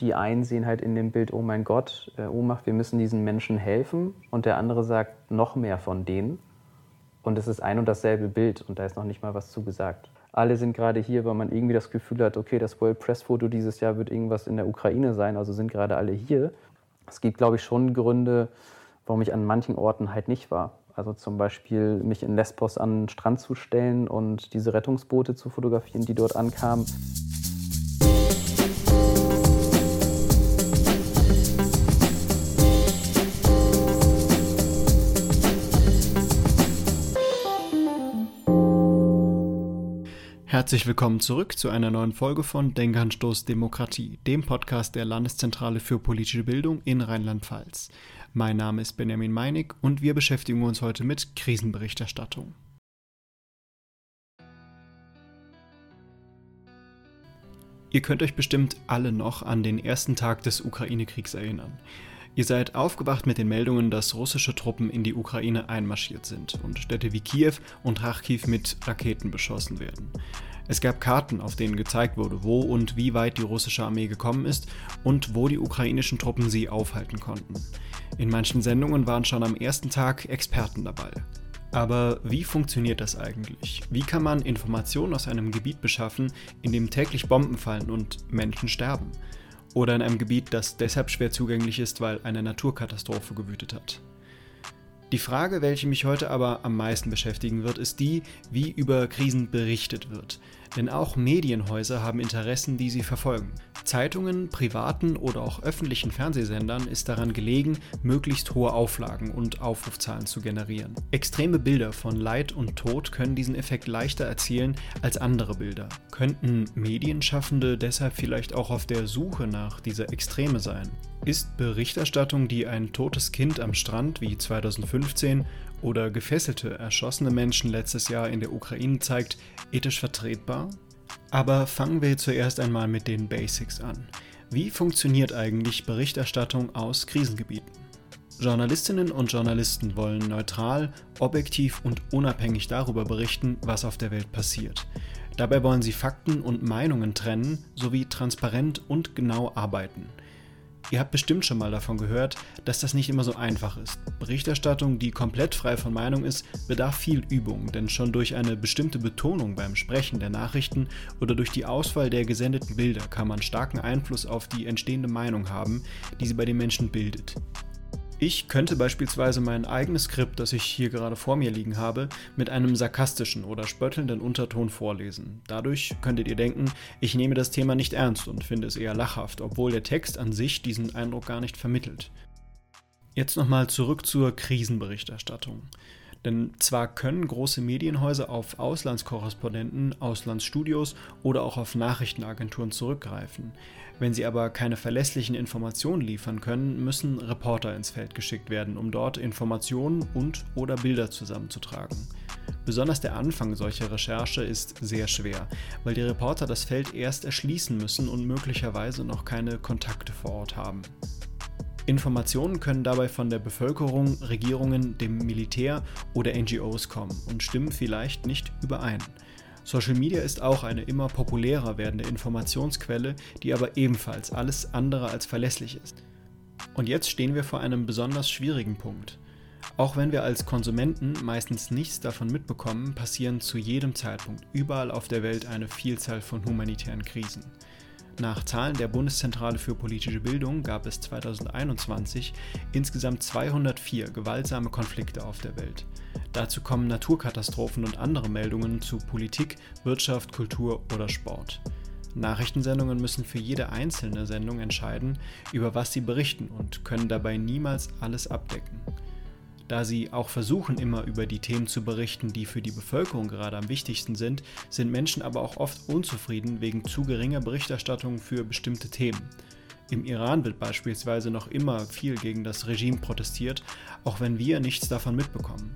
Die einen sehen halt in dem Bild, oh mein Gott, äh, Ohnmacht, wir müssen diesen Menschen helfen. Und der andere sagt, noch mehr von denen. Und es ist ein und dasselbe Bild und da ist noch nicht mal was zugesagt. Alle sind gerade hier, weil man irgendwie das Gefühl hat, okay, das World Press Foto dieses Jahr wird irgendwas in der Ukraine sein, also sind gerade alle hier. Es gibt, glaube ich, schon Gründe, warum ich an manchen Orten halt nicht war. Also zum Beispiel mich in Lesbos an den Strand zu stellen und diese Rettungsboote zu fotografieren, die dort ankamen. Herzlich willkommen zurück zu einer neuen Folge von Denkanstoß Demokratie, dem Podcast der Landeszentrale für politische Bildung in Rheinland-Pfalz. Mein Name ist Benjamin Meinig und wir beschäftigen uns heute mit Krisenberichterstattung. Ihr könnt euch bestimmt alle noch an den ersten Tag des Ukraine-Kriegs erinnern. Ihr seid aufgewacht mit den Meldungen, dass russische Truppen in die Ukraine einmarschiert sind und Städte wie Kiew und Rachkiv mit Raketen beschossen werden. Es gab Karten, auf denen gezeigt wurde, wo und wie weit die russische Armee gekommen ist und wo die ukrainischen Truppen sie aufhalten konnten. In manchen Sendungen waren schon am ersten Tag Experten dabei. Aber wie funktioniert das eigentlich? Wie kann man Informationen aus einem Gebiet beschaffen, in dem täglich Bomben fallen und Menschen sterben? Oder in einem Gebiet, das deshalb schwer zugänglich ist, weil eine Naturkatastrophe gewütet hat. Die Frage, welche mich heute aber am meisten beschäftigen wird, ist die, wie über Krisen berichtet wird. Denn auch Medienhäuser haben Interessen, die sie verfolgen. Zeitungen, privaten oder auch öffentlichen Fernsehsendern ist daran gelegen, möglichst hohe Auflagen und Aufrufzahlen zu generieren. Extreme Bilder von Leid und Tod können diesen Effekt leichter erzielen als andere Bilder. Könnten Medienschaffende deshalb vielleicht auch auf der Suche nach dieser Extreme sein? Ist Berichterstattung, die ein totes Kind am Strand wie 2015 oder gefesselte, erschossene Menschen letztes Jahr in der Ukraine zeigt, ethisch vertretbar? Aber fangen wir zuerst einmal mit den Basics an. Wie funktioniert eigentlich Berichterstattung aus Krisengebieten? Journalistinnen und Journalisten wollen neutral, objektiv und unabhängig darüber berichten, was auf der Welt passiert. Dabei wollen sie Fakten und Meinungen trennen sowie transparent und genau arbeiten. Ihr habt bestimmt schon mal davon gehört, dass das nicht immer so einfach ist. Berichterstattung, die komplett frei von Meinung ist, bedarf viel Übung, denn schon durch eine bestimmte Betonung beim Sprechen der Nachrichten oder durch die Auswahl der gesendeten Bilder kann man starken Einfluss auf die entstehende Meinung haben, die sie bei den Menschen bildet. Ich könnte beispielsweise mein eigenes Skript, das ich hier gerade vor mir liegen habe, mit einem sarkastischen oder spöttelnden Unterton vorlesen. Dadurch könntet ihr denken, ich nehme das Thema nicht ernst und finde es eher lachhaft, obwohl der Text an sich diesen Eindruck gar nicht vermittelt. Jetzt nochmal zurück zur Krisenberichterstattung. Denn zwar können große Medienhäuser auf Auslandskorrespondenten, Auslandsstudios oder auch auf Nachrichtenagenturen zurückgreifen. Wenn sie aber keine verlässlichen Informationen liefern können, müssen Reporter ins Feld geschickt werden, um dort Informationen und oder Bilder zusammenzutragen. Besonders der Anfang solcher Recherche ist sehr schwer, weil die Reporter das Feld erst erschließen müssen und möglicherweise noch keine Kontakte vor Ort haben. Informationen können dabei von der Bevölkerung, Regierungen, dem Militär oder NGOs kommen und stimmen vielleicht nicht überein. Social Media ist auch eine immer populärer werdende Informationsquelle, die aber ebenfalls alles andere als verlässlich ist. Und jetzt stehen wir vor einem besonders schwierigen Punkt. Auch wenn wir als Konsumenten meistens nichts davon mitbekommen, passieren zu jedem Zeitpunkt überall auf der Welt eine Vielzahl von humanitären Krisen. Nach Zahlen der Bundeszentrale für politische Bildung gab es 2021 insgesamt 204 gewaltsame Konflikte auf der Welt. Dazu kommen Naturkatastrophen und andere Meldungen zu Politik, Wirtschaft, Kultur oder Sport. Nachrichtensendungen müssen für jede einzelne Sendung entscheiden, über was sie berichten und können dabei niemals alles abdecken. Da sie auch versuchen, immer über die Themen zu berichten, die für die Bevölkerung gerade am wichtigsten sind, sind Menschen aber auch oft unzufrieden wegen zu geringer Berichterstattung für bestimmte Themen. Im Iran wird beispielsweise noch immer viel gegen das Regime protestiert, auch wenn wir nichts davon mitbekommen.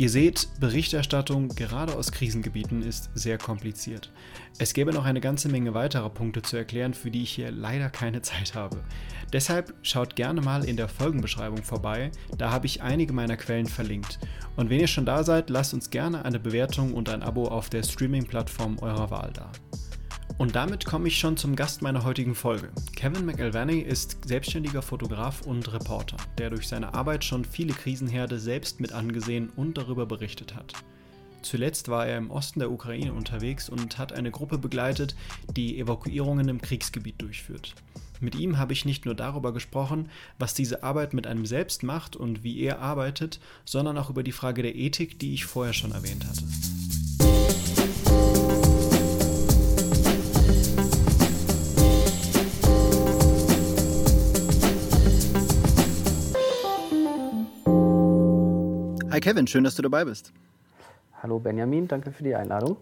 Ihr seht, Berichterstattung gerade aus Krisengebieten ist sehr kompliziert. Es gäbe noch eine ganze Menge weiterer Punkte zu erklären, für die ich hier leider keine Zeit habe. Deshalb schaut gerne mal in der Folgenbeschreibung vorbei, da habe ich einige meiner Quellen verlinkt. Und wenn ihr schon da seid, lasst uns gerne eine Bewertung und ein Abo auf der Streaming-Plattform eurer Wahl da. Und damit komme ich schon zum Gast meiner heutigen Folge. Kevin McElvany ist selbstständiger Fotograf und Reporter, der durch seine Arbeit schon viele Krisenherde selbst mit angesehen und darüber berichtet hat. Zuletzt war er im Osten der Ukraine unterwegs und hat eine Gruppe begleitet, die Evakuierungen im Kriegsgebiet durchführt. Mit ihm habe ich nicht nur darüber gesprochen, was diese Arbeit mit einem selbst macht und wie er arbeitet, sondern auch über die Frage der Ethik, die ich vorher schon erwähnt hatte. Hi Kevin, schön, dass du dabei bist. Hallo Benjamin, danke für die Einladung.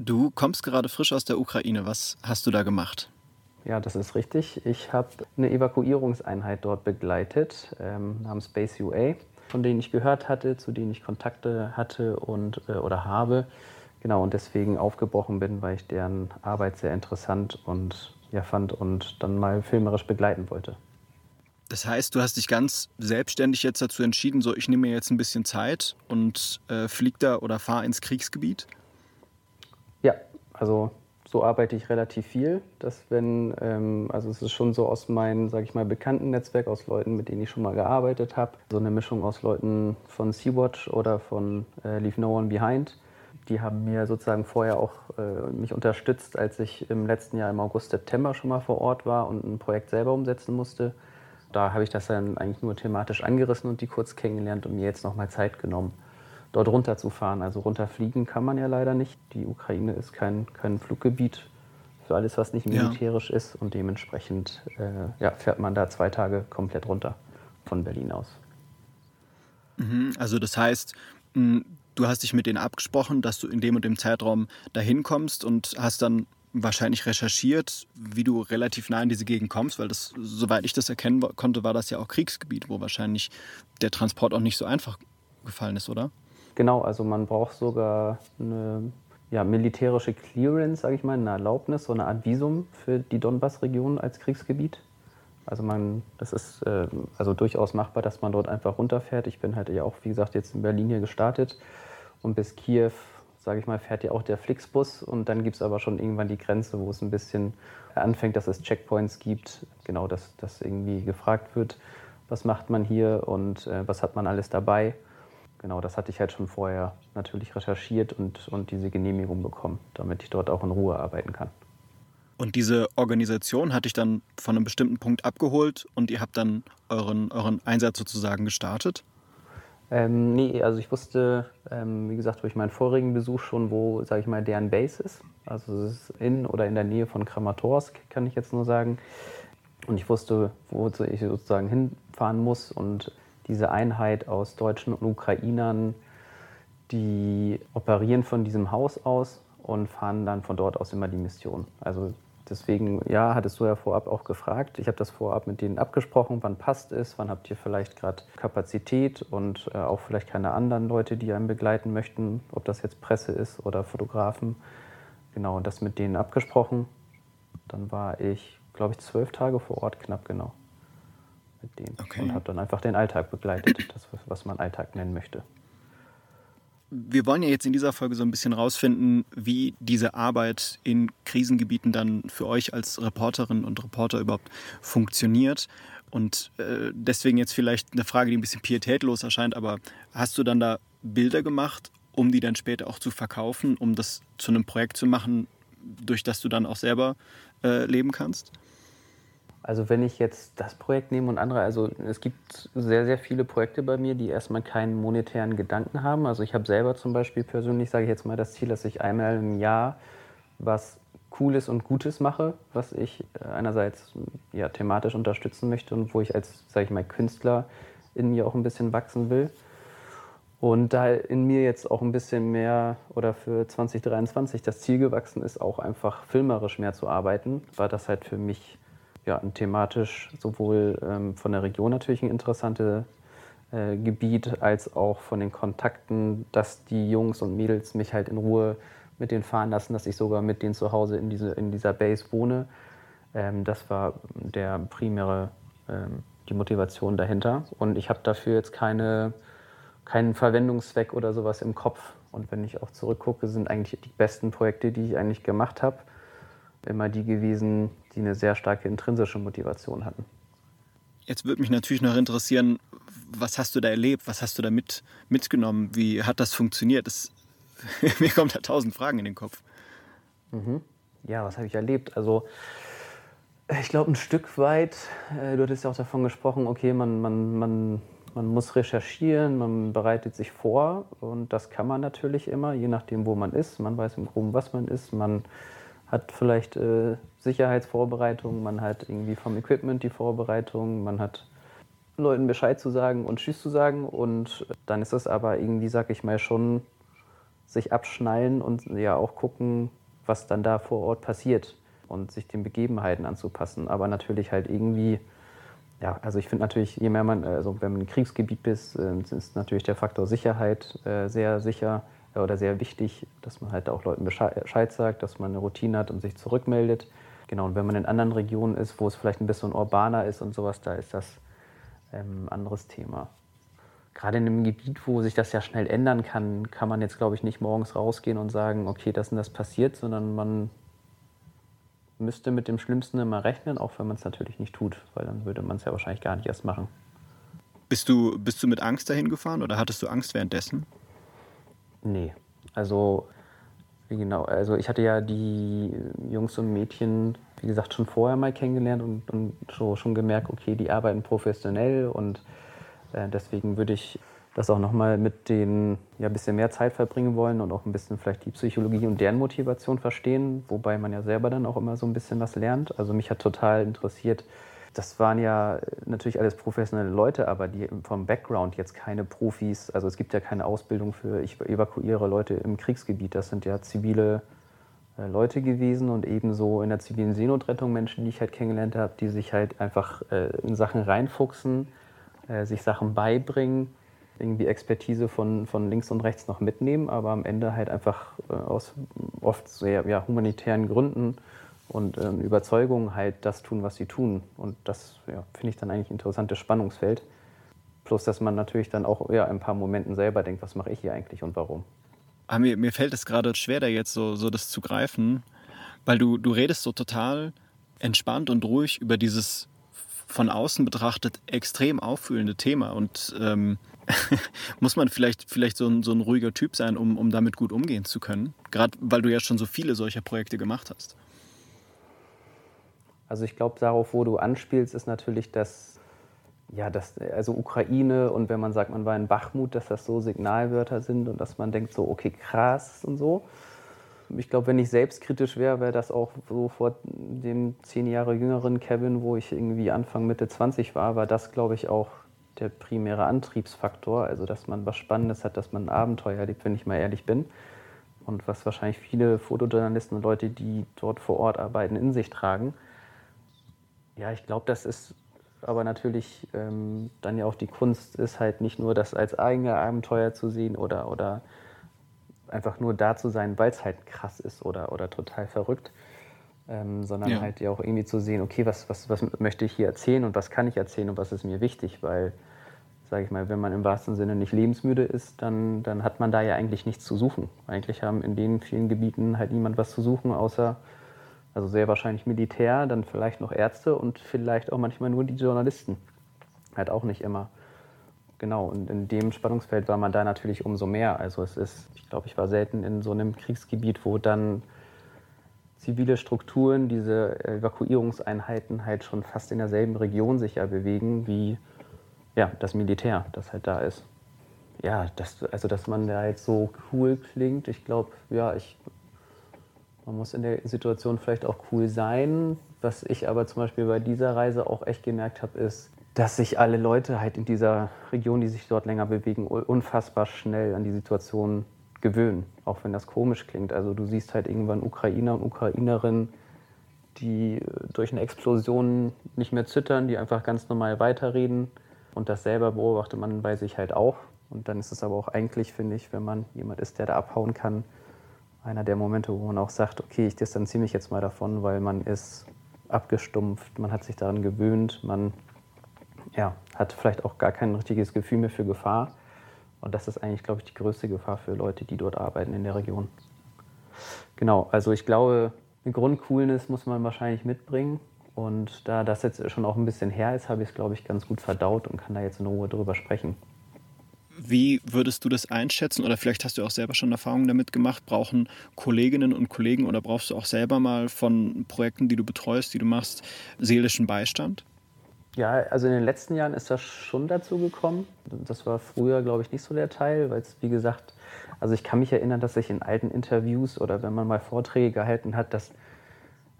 Du kommst gerade frisch aus der Ukraine. Was hast du da gemacht? Ja, das ist richtig. Ich habe eine Evakuierungseinheit dort begleitet ähm, namens Space UA, von denen ich gehört hatte, zu denen ich Kontakte hatte und äh, oder habe. Genau, und deswegen aufgebrochen bin, weil ich deren Arbeit sehr interessant und ja, fand und dann mal filmerisch begleiten wollte. Das heißt, du hast dich ganz selbstständig jetzt dazu entschieden, so ich nehme mir jetzt ein bisschen Zeit und äh, fliege da oder fahre ins Kriegsgebiet? Ja, also so arbeite ich relativ viel. Dass wenn, ähm, also es ist schon so aus meinem, sage ich mal, bekannten Netzwerk, aus Leuten, mit denen ich schon mal gearbeitet habe. So eine Mischung aus Leuten von Sea-Watch oder von äh, Leave No One Behind. Die haben mir sozusagen vorher auch äh, mich unterstützt, als ich im letzten Jahr im August, September schon mal vor Ort war und ein Projekt selber umsetzen musste. Da habe ich das dann eigentlich nur thematisch angerissen und die kurz kennengelernt und mir jetzt nochmal Zeit genommen, dort runterzufahren. Also runterfliegen kann man ja leider nicht. Die Ukraine ist kein, kein Fluggebiet für alles, was nicht militärisch ja. ist und dementsprechend äh, ja, fährt man da zwei Tage komplett runter von Berlin aus. Mhm, also das heißt, du hast dich mit denen abgesprochen, dass du in dem und dem Zeitraum dahin kommst und hast dann wahrscheinlich recherchiert, wie du relativ nah in diese Gegend kommst, weil das, soweit ich das erkennen konnte, war das ja auch Kriegsgebiet, wo wahrscheinlich der Transport auch nicht so einfach gefallen ist, oder? Genau, also man braucht sogar eine ja, militärische Clearance, sage ich mal, eine Erlaubnis, so eine Art Visum für die Donbass-Region als Kriegsgebiet. Also man, das ist äh, also durchaus machbar, dass man dort einfach runterfährt. Ich bin halt ja auch, wie gesagt, jetzt in Berlin hier gestartet und bis Kiew sage ich mal, fährt ja auch der Flixbus und dann gibt es aber schon irgendwann die Grenze, wo es ein bisschen anfängt, dass es Checkpoints gibt, genau, dass, dass irgendwie gefragt wird, was macht man hier und äh, was hat man alles dabei. Genau, das hatte ich halt schon vorher natürlich recherchiert und, und diese Genehmigung bekommen, damit ich dort auch in Ruhe arbeiten kann. Und diese Organisation hat dich dann von einem bestimmten Punkt abgeholt und ihr habt dann euren, euren Einsatz sozusagen gestartet? Ähm, nee, also ich wusste, ähm, wie gesagt, durch meinen vorigen Besuch schon, wo, sage ich mal, deren Base ist. Also es ist in oder in der Nähe von Kramatorsk, kann ich jetzt nur sagen. Und ich wusste, wo ich sozusagen hinfahren muss. Und diese Einheit aus Deutschen und Ukrainern, die operieren von diesem Haus aus und fahren dann von dort aus immer die Mission. Also Deswegen, ja, hattest du ja vorab auch gefragt. Ich habe das vorab mit denen abgesprochen, wann passt es, wann habt ihr vielleicht gerade Kapazität und äh, auch vielleicht keine anderen Leute, die einen begleiten möchten, ob das jetzt Presse ist oder Fotografen. Genau, das mit denen abgesprochen. Dann war ich, glaube ich, zwölf Tage vor Ort, knapp genau, mit denen. Okay. Und habe dann einfach den Alltag begleitet, das, was man Alltag nennen möchte wir wollen ja jetzt in dieser Folge so ein bisschen rausfinden, wie diese Arbeit in Krisengebieten dann für euch als Reporterin und Reporter überhaupt funktioniert. Und äh, deswegen jetzt vielleicht eine Frage, die ein bisschen pietätlos erscheint, aber hast du dann da Bilder gemacht, um die dann später auch zu verkaufen, um das zu einem Projekt zu machen, durch das du dann auch selber äh, leben kannst? Also wenn ich jetzt das Projekt nehme und andere, also es gibt sehr, sehr viele Projekte bei mir, die erstmal keinen monetären Gedanken haben. Also ich habe selber zum Beispiel persönlich, sage ich jetzt mal, das Ziel, dass ich einmal im Jahr was Cooles und Gutes mache, was ich äh, einerseits ja, thematisch unterstützen möchte und wo ich als, sage ich mal, Künstler in mir auch ein bisschen wachsen will. Und da in mir jetzt auch ein bisschen mehr oder für 2023 das Ziel gewachsen ist, auch einfach filmerisch mehr zu arbeiten, war das halt für mich ja, ein thematisch sowohl ähm, von der Region natürlich ein interessantes äh, Gebiet, als auch von den Kontakten, dass die Jungs und Mädels mich halt in Ruhe mit denen fahren lassen, dass ich sogar mit denen zu Hause in, diese, in dieser Base wohne. Ähm, das war der primäre, ähm, die Motivation dahinter. Und ich habe dafür jetzt keine, keinen Verwendungszweck oder sowas im Kopf. Und wenn ich auch zurückgucke, sind eigentlich die besten Projekte, die ich eigentlich gemacht habe, immer die gewesen, die eine sehr starke intrinsische Motivation hatten. Jetzt würde mich natürlich noch interessieren, was hast du da erlebt? Was hast du da mit, mitgenommen? Wie hat das funktioniert? Das, mir kommen da tausend Fragen in den Kopf. Mhm. Ja, was habe ich erlebt? Also ich glaube, ein Stück weit, äh, du hattest ja auch davon gesprochen, okay, man, man, man, man muss recherchieren, man bereitet sich vor und das kann man natürlich immer, je nachdem, wo man ist. Man weiß im Groben, was man ist. Man hat vielleicht äh, Sicherheitsvorbereitungen, man hat irgendwie vom Equipment die Vorbereitung, man hat Leuten Bescheid zu sagen und Tschüss zu sagen und dann ist es aber irgendwie, sag ich mal, schon sich abschnallen und ja auch gucken, was dann da vor Ort passiert und sich den Begebenheiten anzupassen. Aber natürlich halt irgendwie, ja, also ich finde natürlich, je mehr man, also wenn man im Kriegsgebiet ist, äh, ist natürlich der Faktor Sicherheit äh, sehr sicher äh, oder sehr wichtig, dass man halt auch Leuten Bescheid sagt, dass man eine Routine hat und sich zurückmeldet. Genau, und wenn man in anderen Regionen ist, wo es vielleicht ein bisschen urbaner ist und sowas, da ist das ähm, ein anderes Thema. Gerade in einem Gebiet, wo sich das ja schnell ändern kann, kann man jetzt, glaube ich, nicht morgens rausgehen und sagen, okay, das und das passiert, sondern man müsste mit dem Schlimmsten immer rechnen, auch wenn man es natürlich nicht tut, weil dann würde man es ja wahrscheinlich gar nicht erst machen. Bist du, bist du mit Angst dahin gefahren oder hattest du Angst währenddessen? Nee, also genau, also ich hatte ja die Jungs und Mädchen, wie gesagt, schon vorher mal kennengelernt und, und schon, schon gemerkt, okay, die arbeiten professionell und äh, deswegen würde ich das auch nochmal mit denen ja, ein bisschen mehr Zeit verbringen wollen und auch ein bisschen vielleicht die Psychologie und deren Motivation verstehen, wobei man ja selber dann auch immer so ein bisschen was lernt. Also mich hat total interessiert, das waren ja natürlich alles professionelle Leute, aber die vom Background jetzt keine Profis. Also es gibt ja keine Ausbildung für, ich evakuiere Leute im Kriegsgebiet. Das sind ja zivile äh, Leute gewesen und ebenso in der zivilen Seenotrettung Menschen, die ich halt kennengelernt habe, die sich halt einfach äh, in Sachen reinfuchsen, äh, sich Sachen beibringen irgendwie Expertise von, von links und rechts noch mitnehmen, aber am Ende halt einfach aus oft sehr ja, humanitären Gründen und ähm, Überzeugungen halt das tun, was sie tun. Und das ja, finde ich dann eigentlich ein interessantes Spannungsfeld. Plus, dass man natürlich dann auch ja, in ein paar Momenten selber denkt, was mache ich hier eigentlich und warum. Aber ah, mir, mir fällt es gerade schwer, da jetzt so, so das zu greifen, weil du, du redest so total entspannt und ruhig über dieses von außen betrachtet extrem auffühlende Thema. Und ähm, muss man vielleicht, vielleicht so, ein, so ein ruhiger Typ sein, um, um damit gut umgehen zu können? Gerade weil du ja schon so viele solcher Projekte gemacht hast. Also ich glaube, darauf, wo du anspielst, ist natürlich das, ja, das, also Ukraine und wenn man sagt, man war in Bachmut, dass das so Signalwörter sind und dass man denkt so, okay, krass und so. Ich glaube, wenn ich selbstkritisch wäre, wäre das auch so vor dem zehn Jahre jüngeren Kevin, wo ich irgendwie Anfang, Mitte 20 war, war das, glaube ich, auch der primäre Antriebsfaktor, also dass man was Spannendes hat, dass man ein Abenteuer erlebt, wenn ich mal ehrlich bin. Und was wahrscheinlich viele Fotojournalisten und Leute, die dort vor Ort arbeiten, in sich tragen. Ja, ich glaube, das ist aber natürlich ähm, dann ja auch die Kunst, ist halt nicht nur das als eigene Abenteuer zu sehen oder, oder einfach nur da zu sein, weil es halt krass ist oder, oder total verrückt, ähm, sondern ja. halt ja auch irgendwie zu sehen, okay, was, was, was möchte ich hier erzählen und was kann ich erzählen und was ist mir wichtig, weil sage ich mal, wenn man im wahrsten Sinne nicht lebensmüde ist, dann, dann hat man da ja eigentlich nichts zu suchen. Eigentlich haben in den vielen Gebieten halt niemand was zu suchen, außer, also sehr wahrscheinlich Militär, dann vielleicht noch Ärzte und vielleicht auch manchmal nur die Journalisten. Halt auch nicht immer. Genau, und in dem Spannungsfeld war man da natürlich umso mehr. Also es ist, ich glaube, ich war selten in so einem Kriegsgebiet, wo dann zivile Strukturen, diese Evakuierungseinheiten halt schon fast in derselben Region sich ja bewegen wie ja, das Militär, das halt da ist. Ja, das, also dass man da jetzt so cool klingt, ich glaube, ja, ich, man muss in der Situation vielleicht auch cool sein. Was ich aber zum Beispiel bei dieser Reise auch echt gemerkt habe, ist, dass sich alle Leute halt in dieser Region, die sich dort länger bewegen, unfassbar schnell an die Situation gewöhnen, auch wenn das komisch klingt. Also du siehst halt irgendwann Ukrainer und Ukrainerinnen, die durch eine Explosion nicht mehr zittern, die einfach ganz normal weiterreden und das selber beobachtet man bei sich halt auch. Und dann ist es aber auch eigentlich, finde ich, wenn man jemand ist, der da abhauen kann, einer der Momente, wo man auch sagt, okay, ich distanziere mich jetzt mal davon, weil man ist abgestumpft, man hat sich daran gewöhnt, man ja, hat vielleicht auch gar kein richtiges Gefühl mehr für Gefahr. Und das ist eigentlich, glaube ich, die größte Gefahr für Leute, die dort arbeiten in der Region. Genau, also ich glaube, Eine Grundcoolness muss man wahrscheinlich mitbringen. Und da das jetzt schon auch ein bisschen her ist, habe ich es, glaube ich, ganz gut verdaut und kann da jetzt in Ruhe drüber sprechen. Wie würdest du das einschätzen? Oder vielleicht hast du auch selber schon Erfahrungen damit gemacht. Brauchen Kolleginnen und Kollegen oder brauchst du auch selber mal von Projekten, die du betreust, die du machst, seelischen Beistand? Ja, also in den letzten Jahren ist das schon dazu gekommen. Das war früher, glaube ich, nicht so der Teil, weil es, wie gesagt, also ich kann mich erinnern, dass ich in alten Interviews oder wenn man mal Vorträge gehalten hat, dass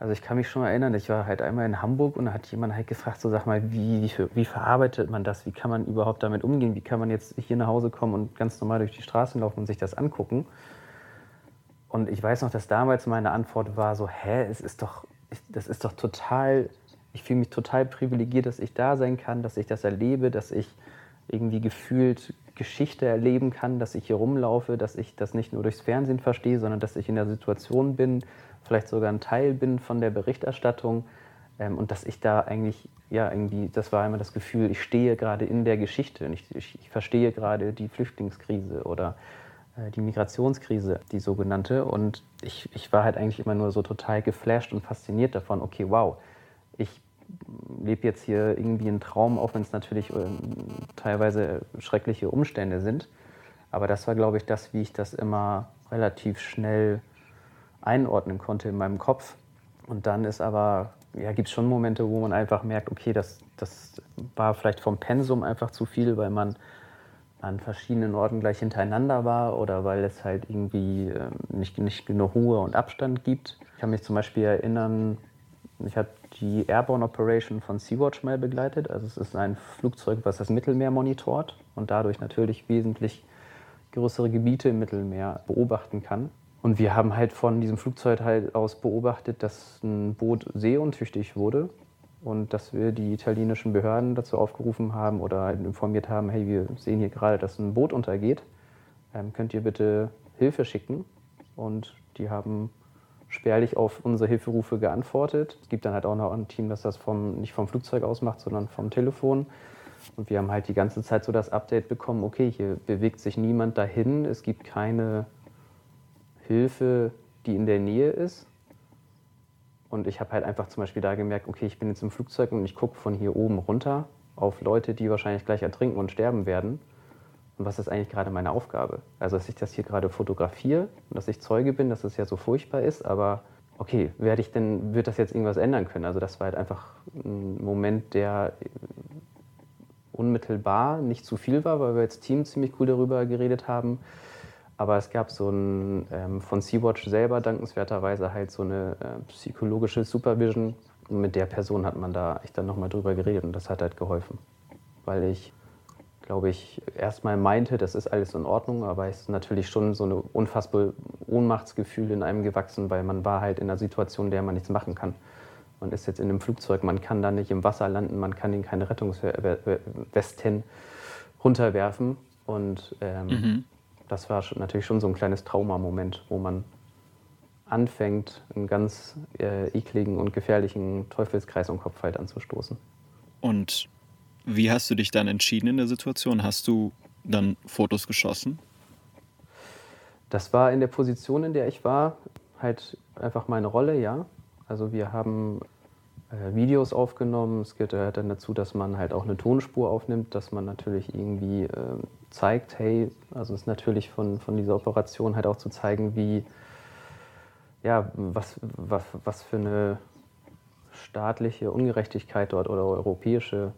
also ich kann mich schon erinnern, ich war halt einmal in Hamburg und da hat jemand halt gefragt, so sag mal, wie, wie, verarbeitet man das? Wie kann man überhaupt damit umgehen? Wie kann man jetzt hier nach Hause kommen und ganz normal durch die Straßen laufen und sich das angucken? Und ich weiß noch, dass damals meine Antwort war so, hä, es ist doch, das ist doch total, ich fühle mich total privilegiert, dass ich da sein kann, dass ich das erlebe, dass ich irgendwie gefühlt Geschichte erleben kann, dass ich hier rumlaufe, dass ich das nicht nur durchs Fernsehen verstehe, sondern dass ich in der Situation bin, vielleicht sogar ein Teil bin von der Berichterstattung ähm, und dass ich da eigentlich, ja, irgendwie, das war immer das Gefühl, ich stehe gerade in der Geschichte und ich, ich, ich verstehe gerade die Flüchtlingskrise oder äh, die Migrationskrise, die sogenannte. Und ich, ich war halt eigentlich immer nur so total geflasht und fasziniert davon, okay, wow, ich lebe jetzt hier irgendwie einen Traum, auch wenn es natürlich äh, teilweise schreckliche Umstände sind. Aber das war, glaube ich, das, wie ich das immer relativ schnell einordnen konnte in meinem Kopf. Und dann ist aber, ja, gibt es schon Momente, wo man einfach merkt, okay, das, das war vielleicht vom Pensum einfach zu viel, weil man an verschiedenen Orten gleich hintereinander war oder weil es halt irgendwie äh, nicht, nicht genug Ruhe und Abstand gibt. Ich kann mich zum Beispiel erinnern, ich habe die Airborne Operation von Sea-Watch mal begleitet. Also es ist ein Flugzeug, was das Mittelmeer monitort und dadurch natürlich wesentlich größere Gebiete im Mittelmeer beobachten kann. Und wir haben halt von diesem Flugzeug halt aus beobachtet, dass ein Boot seeuntüchtig wurde und dass wir die italienischen Behörden dazu aufgerufen haben oder halt informiert haben, hey, wir sehen hier gerade, dass ein Boot untergeht, ähm, könnt ihr bitte Hilfe schicken? Und die haben spärlich auf unsere Hilferufe geantwortet. Es gibt dann halt auch noch ein Team, das das vom, nicht vom Flugzeug aus macht, sondern vom Telefon. Und wir haben halt die ganze Zeit so das Update bekommen, okay, hier bewegt sich niemand dahin, es gibt keine Hilfe, die in der Nähe ist. Und ich habe halt einfach zum Beispiel da gemerkt, okay, ich bin jetzt im Flugzeug und ich gucke von hier oben runter auf Leute, die wahrscheinlich gleich ertrinken und sterben werden. Und was ist eigentlich gerade meine Aufgabe? Also, dass ich das hier gerade fotografiere und dass ich Zeuge bin, dass es ja so furchtbar ist, aber okay, werde ich denn, wird das jetzt irgendwas ändern können? Also, das war halt einfach ein Moment, der unmittelbar nicht zu viel war, weil wir als Team ziemlich cool darüber geredet haben. Aber es gab so ein ähm, von Sea-Watch selber dankenswerterweise halt so eine äh, psychologische Supervision. Und mit der Person hat man da echt dann nochmal drüber geredet und das hat halt geholfen. Weil ich glaube ich, erstmal meinte, das ist alles in Ordnung, aber es ist natürlich schon so ein unfassbar Ohnmachtsgefühl in einem gewachsen, weil man war halt in einer Situation, in der man nichts machen kann. Man ist jetzt in einem Flugzeug, man kann da nicht im Wasser landen, man kann ihnen keine Rettungswesten runterwerfen. Und ähm, mhm. Das war natürlich schon so ein kleines Traumamoment, wo man anfängt, einen ganz äh, ekligen und gefährlichen Teufelskreis im Kopf halt anzustoßen. Und wie hast du dich dann entschieden in der Situation? Hast du dann Fotos geschossen? Das war in der Position, in der ich war, halt einfach meine Rolle, ja. Also wir haben äh, Videos aufgenommen. Es gehört dann dazu, dass man halt auch eine Tonspur aufnimmt, dass man natürlich irgendwie äh, zeigt, hey, also es ist natürlich von, von dieser Operation halt auch zu zeigen, wie, ja, was, was, was für eine staatliche Ungerechtigkeit dort oder europäische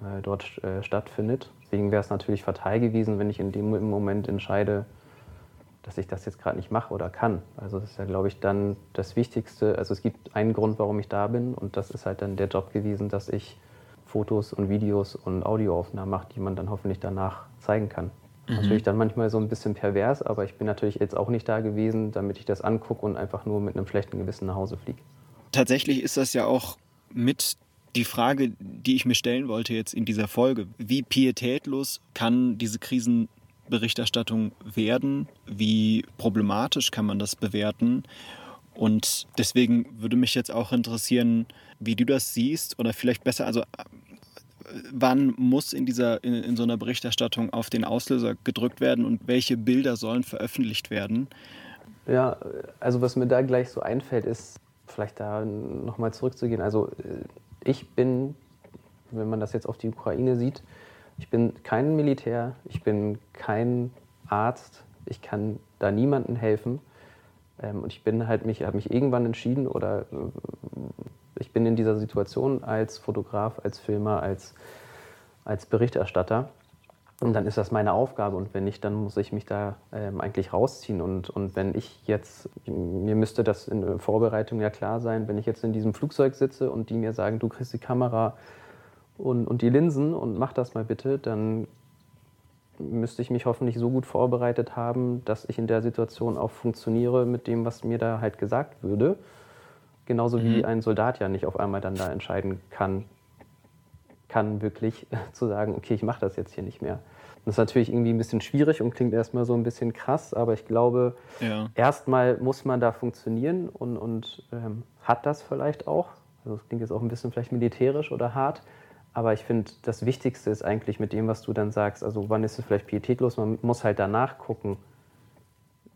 äh, dort äh, stattfindet. Deswegen wäre es natürlich fatal gewesen, wenn ich in dem Moment entscheide, dass ich das jetzt gerade nicht mache oder kann. Also das ist ja, glaube ich, dann das Wichtigste. Also es gibt einen Grund, warum ich da bin und das ist halt dann der Job gewesen, dass ich Fotos und Videos und Audioaufnahmen mache, die man dann hoffentlich danach zeigen kann. Mhm. Natürlich dann manchmal so ein bisschen pervers, aber ich bin natürlich jetzt auch nicht da gewesen, damit ich das angucke und einfach nur mit einem schlechten Gewissen nach Hause fliege. Tatsächlich ist das ja auch mit die Frage, die ich mir stellen wollte jetzt in dieser Folge, wie pietätlos kann diese Krisenberichterstattung werden? Wie problematisch kann man das bewerten? Und deswegen würde mich jetzt auch interessieren, wie du das siehst oder vielleicht besser, also wann muss in, dieser, in, in so einer Berichterstattung auf den Auslöser gedrückt werden und welche Bilder sollen veröffentlicht werden? Ja, also was mir da gleich so einfällt, ist vielleicht da nochmal zurückzugehen. Also äh, ich bin, wenn man das jetzt auf die Ukraine sieht, ich bin kein Militär, ich bin kein Arzt, ich kann da niemandem helfen. Ähm, und ich bin halt mich, habe mich irgendwann entschieden oder äh, ich bin in dieser Situation als Fotograf, als Filmer, als, als Berichterstatter. Und dann ist das meine Aufgabe. Und wenn nicht, dann muss ich mich da ähm, eigentlich rausziehen. Und, und wenn ich jetzt, mir müsste das in der Vorbereitung ja klar sein, wenn ich jetzt in diesem Flugzeug sitze und die mir sagen, du kriegst die Kamera und, und die Linsen und mach das mal bitte, dann müsste ich mich hoffentlich so gut vorbereitet haben, dass ich in der Situation auch funktioniere mit dem, was mir da halt gesagt würde. Genauso mhm. wie ein Soldat ja nicht auf einmal dann da entscheiden kann, kann wirklich zu sagen, okay, ich mache das jetzt hier nicht mehr. Das ist natürlich irgendwie ein bisschen schwierig und klingt erstmal so ein bisschen krass, aber ich glaube, ja. erstmal muss man da funktionieren und, und ähm, hat das vielleicht auch. Also es klingt jetzt auch ein bisschen vielleicht militärisch oder hart, aber ich finde, das Wichtigste ist eigentlich mit dem, was du dann sagst, also wann ist es vielleicht pietätlos, man muss halt danach gucken,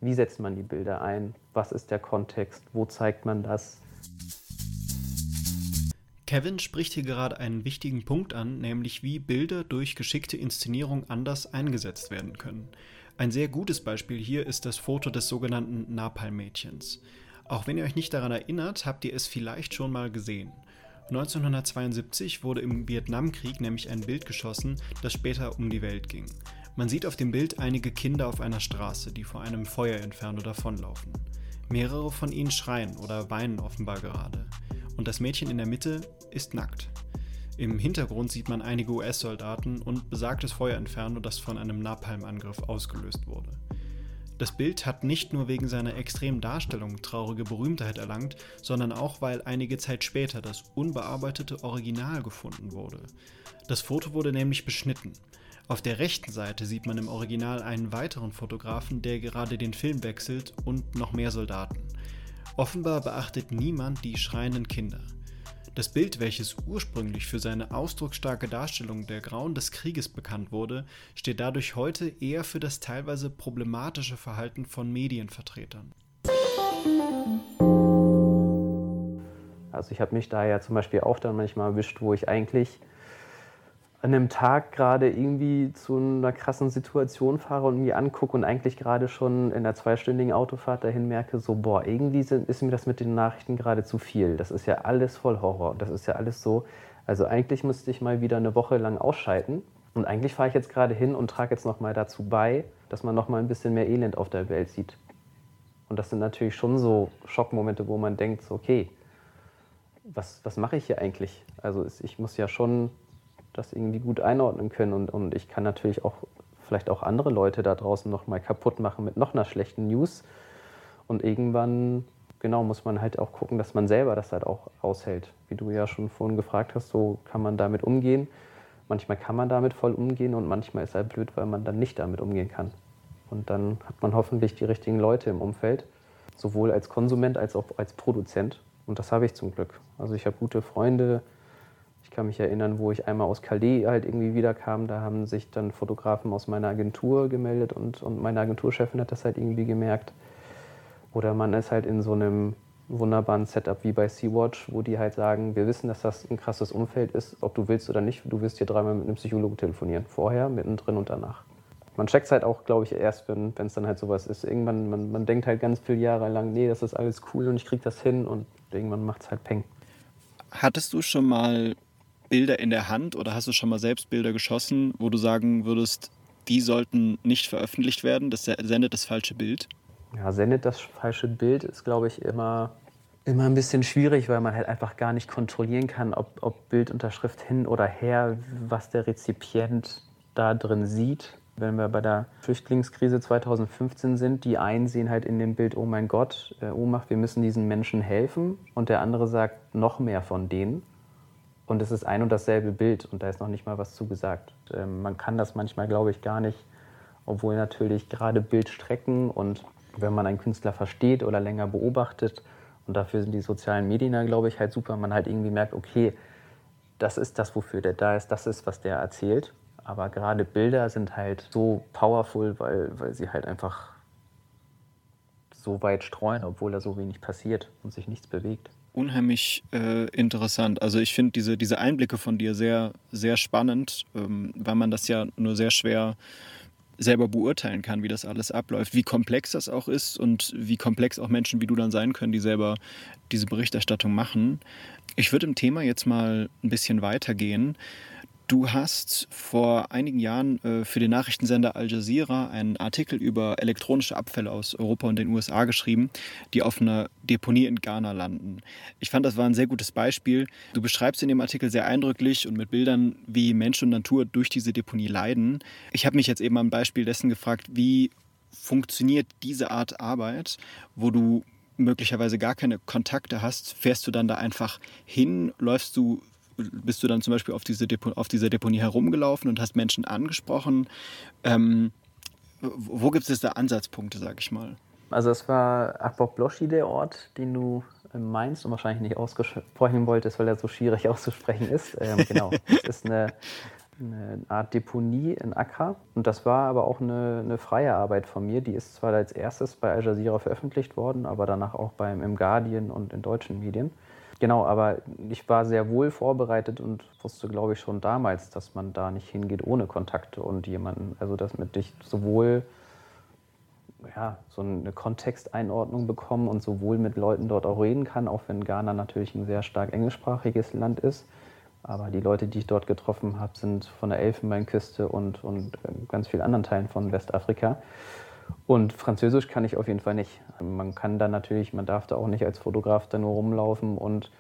wie setzt man die Bilder ein, was ist der Kontext, wo zeigt man das. Kevin spricht hier gerade einen wichtigen Punkt an, nämlich wie Bilder durch geschickte Inszenierung anders eingesetzt werden können. Ein sehr gutes Beispiel hier ist das Foto des sogenannten Napalm-Mädchens. Auch wenn ihr euch nicht daran erinnert, habt ihr es vielleicht schon mal gesehen. 1972 wurde im Vietnamkrieg nämlich ein Bild geschossen, das später um die Welt ging. Man sieht auf dem Bild einige Kinder auf einer Straße, die vor einem Feuerinferno davonlaufen. Mehrere von ihnen schreien oder weinen offenbar gerade. Und das Mädchen in der Mitte ist nackt. Im Hintergrund sieht man einige US-Soldaten und besagtes Feuerinferno, das von einem Napalm-Angriff ausgelöst wurde. Das Bild hat nicht nur wegen seiner extremen Darstellung traurige Berühmtheit erlangt, sondern auch, weil einige Zeit später das unbearbeitete Original gefunden wurde. Das Foto wurde nämlich beschnitten. Auf der rechten Seite sieht man im Original einen weiteren Fotografen, der gerade den Film wechselt und noch mehr Soldaten. Offenbar beachtet niemand die schreienden Kinder. Das Bild, welches ursprünglich für seine ausdrucksstarke Darstellung der Grauen des Krieges bekannt wurde, steht dadurch heute eher für das teilweise problematische Verhalten von Medienvertretern. Also ich habe mich da ja zum Beispiel auch dann manchmal erwischt, wo ich eigentlich an einem Tag gerade irgendwie zu einer krassen Situation fahre und mir angucke und eigentlich gerade schon in der zweistündigen Autofahrt dahin merke, so, boah, irgendwie sind, ist mir das mit den Nachrichten gerade zu viel. Das ist ja alles voll Horror. Das ist ja alles so. Also eigentlich müsste ich mal wieder eine Woche lang ausschalten. Und eigentlich fahre ich jetzt gerade hin und trage jetzt nochmal dazu bei, dass man nochmal ein bisschen mehr Elend auf der Welt sieht. Und das sind natürlich schon so Schockmomente, wo man denkt, so, okay, was, was mache ich hier eigentlich? Also ich muss ja schon das irgendwie gut einordnen können. Und, und ich kann natürlich auch vielleicht auch andere Leute da draußen noch mal kaputt machen mit noch einer schlechten News. Und irgendwann, genau, muss man halt auch gucken, dass man selber das halt auch aushält. Wie du ja schon vorhin gefragt hast, so kann man damit umgehen. Manchmal kann man damit voll umgehen und manchmal ist halt blöd, weil man dann nicht damit umgehen kann. Und dann hat man hoffentlich die richtigen Leute im Umfeld, sowohl als Konsument als auch als Produzent. Und das habe ich zum Glück. Also ich habe gute Freunde, ich kann mich erinnern, wo ich einmal aus Calais halt irgendwie wiederkam, da haben sich dann Fotografen aus meiner Agentur gemeldet und, und meine Agenturchefin hat das halt irgendwie gemerkt. Oder man ist halt in so einem wunderbaren Setup wie bei Sea-Watch, wo die halt sagen, wir wissen, dass das ein krasses Umfeld ist, ob du willst oder nicht, du wirst hier dreimal mit einem Psychologen telefonieren. Vorher, mittendrin und danach. Man checkt es halt auch, glaube ich, erst, wenn es dann halt sowas ist. Irgendwann, man, man denkt halt ganz viele Jahre lang, nee, das ist alles cool und ich krieg das hin und irgendwann macht es halt Peng. Hattest du schon mal Bilder in der Hand oder hast du schon mal selbst Bilder geschossen, wo du sagen würdest, die sollten nicht veröffentlicht werden, das sendet das falsche Bild? Ja, sendet das falsche Bild ist, glaube ich, immer, immer ein bisschen schwierig, weil man halt einfach gar nicht kontrollieren kann, ob, ob Bildunterschrift hin oder her, was der Rezipient da drin sieht. Wenn wir bei der Flüchtlingskrise 2015 sind, die einen sehen halt in dem Bild, oh mein Gott, äh, Ohnmacht, wir müssen diesen Menschen helfen. Und der andere sagt, noch mehr von denen. Und es ist ein und dasselbe Bild und da ist noch nicht mal was zugesagt. Ähm, man kann das manchmal, glaube ich, gar nicht, obwohl natürlich gerade Bildstrecken und wenn man einen Künstler versteht oder länger beobachtet, und dafür sind die sozialen Medien da, glaube ich, halt super, man halt irgendwie merkt, okay, das ist das, wofür der da ist, das ist, was der erzählt. Aber gerade Bilder sind halt so powerful, weil, weil sie halt einfach so weit streuen, obwohl da so wenig passiert und sich nichts bewegt. Unheimlich äh, interessant. Also ich finde diese, diese Einblicke von dir sehr, sehr spannend, ähm, weil man das ja nur sehr schwer selber beurteilen kann, wie das alles abläuft, wie komplex das auch ist und wie komplex auch Menschen wie du dann sein können, die selber diese Berichterstattung machen. Ich würde im Thema jetzt mal ein bisschen weitergehen. Du hast vor einigen Jahren äh, für den Nachrichtensender Al Jazeera einen Artikel über elektronische Abfälle aus Europa und den USA geschrieben, die auf einer Deponie in Ghana landen. Ich fand, das war ein sehr gutes Beispiel. Du beschreibst in dem Artikel sehr eindrücklich und mit Bildern, wie Mensch und Natur durch diese Deponie leiden. Ich habe mich jetzt eben am Beispiel dessen gefragt, wie funktioniert diese Art Arbeit, wo du möglicherweise gar keine Kontakte hast, fährst du dann da einfach hin, läufst du bist du dann zum Beispiel auf, diese Depo auf dieser Deponie herumgelaufen und hast Menschen angesprochen. Ähm, wo gibt es da Ansatzpunkte, sag ich mal? Also es war Akbok-Bloschi der Ort, den du meinst und wahrscheinlich nicht aussprechen wolltest, weil er so schwierig auszusprechen ist. Ähm, genau, es ist eine, eine, Art Deponie in Accra und das war aber auch eine, eine, freie Arbeit von mir. Die ist zwar als erstes bei Al Jazeera veröffentlicht worden, aber danach auch beim, im Guardian und in deutschen Medien. Genau, aber ich war sehr wohl vorbereitet und wusste, glaube ich, schon damals, dass man da nicht hingeht ohne Kontakte und jemanden, also dass mit dich sowohl ja, so eine Kontexteinordnung bekommen und sowohl mit Leuten dort auch reden kann, auch wenn Ghana natürlich ein sehr stark englischsprachiges Land ist. Aber die Leute, die ich dort getroffen habe, sind von der Elfenbeinküste und, und äh, ganz vielen anderen Teilen von Westafrika. Und Französisch kann ich auf jeden Fall nicht. Man kann da natürlich, man darf da auch nicht als Fotograf da nur rumlaufen und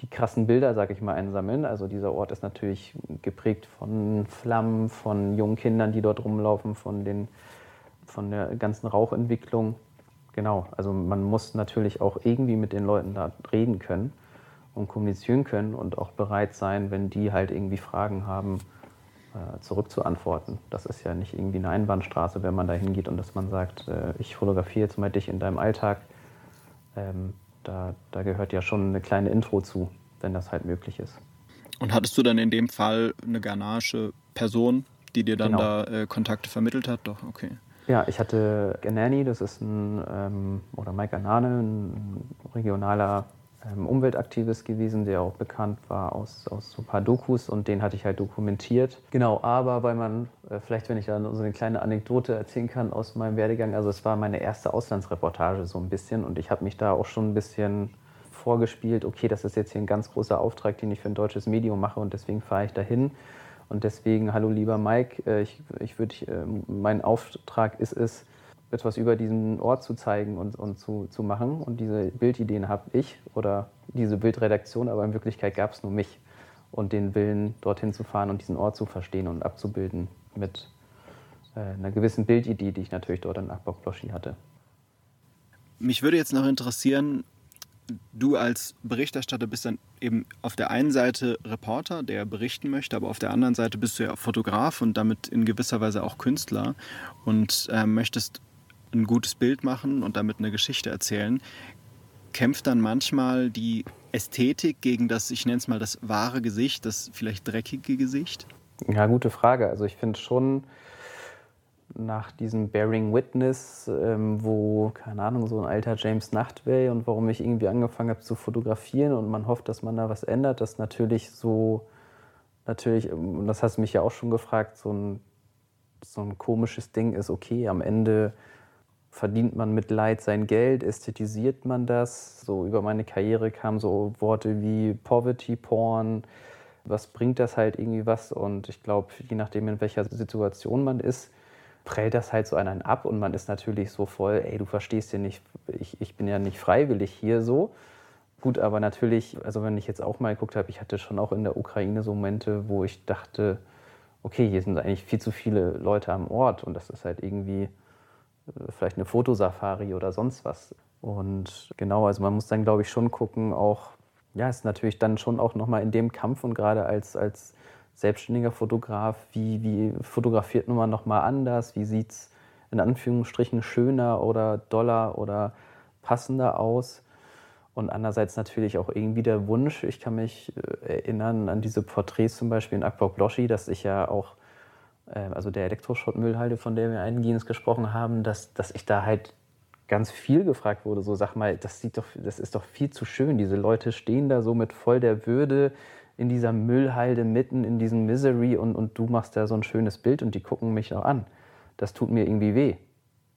die krassen Bilder, sag ich mal, einsammeln. Also dieser Ort ist natürlich geprägt von Flammen, von jungen Kindern, die dort rumlaufen, von, den, von der ganzen Rauchentwicklung. Genau, also man muss natürlich auch irgendwie mit den Leuten da reden können und kommunizieren können und auch bereit sein, wenn die halt irgendwie Fragen haben, zurückzuantworten. Das ist ja nicht irgendwie eine Einbahnstraße, wenn man da hingeht und dass man sagt, äh, ich fotografiere jetzt mal dich in deinem Alltag. Ähm, da, da gehört ja schon eine kleine Intro zu, wenn das halt möglich ist. Und hattest du dann in dem Fall eine ghanaische Person, die dir dann genau. da äh, Kontakte vermittelt hat? Doch, okay. Ja, ich hatte Ganani, das ist ein, ähm, oder Mike Anane, ein regionaler ähm, Umweltaktivist gewesen, der auch bekannt war aus, aus so ein paar Dokus und den hatte ich halt dokumentiert. Genau, aber weil man, äh, vielleicht wenn ich da so eine kleine Anekdote erzählen kann aus meinem Werdegang, also es war meine erste Auslandsreportage so ein bisschen und ich habe mich da auch schon ein bisschen vorgespielt, okay, das ist jetzt hier ein ganz großer Auftrag, den ich für ein deutsches Medium mache und deswegen fahre ich dahin. Und deswegen, hallo lieber Mike, äh, ich, ich würde, äh, mein Auftrag ist es, etwas über diesen Ort zu zeigen und, und zu, zu machen. Und diese Bildideen habe ich oder diese Bildredaktion, aber in Wirklichkeit gab es nur mich und den Willen, dorthin zu fahren und diesen Ort zu verstehen und abzubilden mit äh, einer gewissen Bildidee, die ich natürlich dort in Akbok Bloschi hatte. Mich würde jetzt noch interessieren, du als Berichterstatter bist dann eben auf der einen Seite Reporter, der berichten möchte, aber auf der anderen Seite bist du ja Fotograf und damit in gewisser Weise auch Künstler und äh, möchtest ein gutes Bild machen und damit eine Geschichte erzählen, kämpft dann manchmal die Ästhetik gegen das, ich nenne es mal das wahre Gesicht, das vielleicht dreckige Gesicht? Ja, gute Frage. Also ich finde schon nach diesem Bearing Witness, ähm, wo, keine Ahnung, so ein alter James Nachtwey und warum ich irgendwie angefangen habe zu fotografieren und man hofft, dass man da was ändert, dass natürlich so, natürlich, und das hast du mich ja auch schon gefragt, so ein, so ein komisches Ding ist, okay, am Ende verdient man mit Leid sein Geld, ästhetisiert man das. So über meine Karriere kamen so Worte wie Poverty Porn. Was bringt das halt irgendwie was? Und ich glaube, je nachdem, in welcher Situation man ist, prellt das halt so einen ab und man ist natürlich so voll, ey, du verstehst ja nicht, ich, ich bin ja nicht freiwillig hier so. Gut, aber natürlich, also wenn ich jetzt auch mal geguckt habe, ich hatte schon auch in der Ukraine so Momente, wo ich dachte, okay, hier sind eigentlich viel zu viele Leute am Ort und das ist halt irgendwie vielleicht eine Fotosafari oder sonst was. Und genau, also man muss dann, glaube ich, schon gucken, auch, ja, ist natürlich dann schon auch nochmal in dem Kampf und gerade als, als selbstständiger Fotograf, wie, wie fotografiert man nochmal anders, wie sieht es in Anführungsstrichen schöner oder doller oder passender aus. Und andererseits natürlich auch irgendwie der Wunsch, ich kann mich äh, erinnern an diese Porträts zum Beispiel in Akbar Bloschi, dass ich ja auch also der Elektroschrottmüllhalde, von der wir eingehend gesprochen haben, dass, dass ich da halt ganz viel gefragt wurde, so sag mal, das sieht doch, das ist doch viel zu schön. Diese Leute stehen da so mit voll der Würde in dieser Müllhalde mitten in diesem Misery und, und du machst da so ein schönes Bild und die gucken mich auch an. Das tut mir irgendwie weh.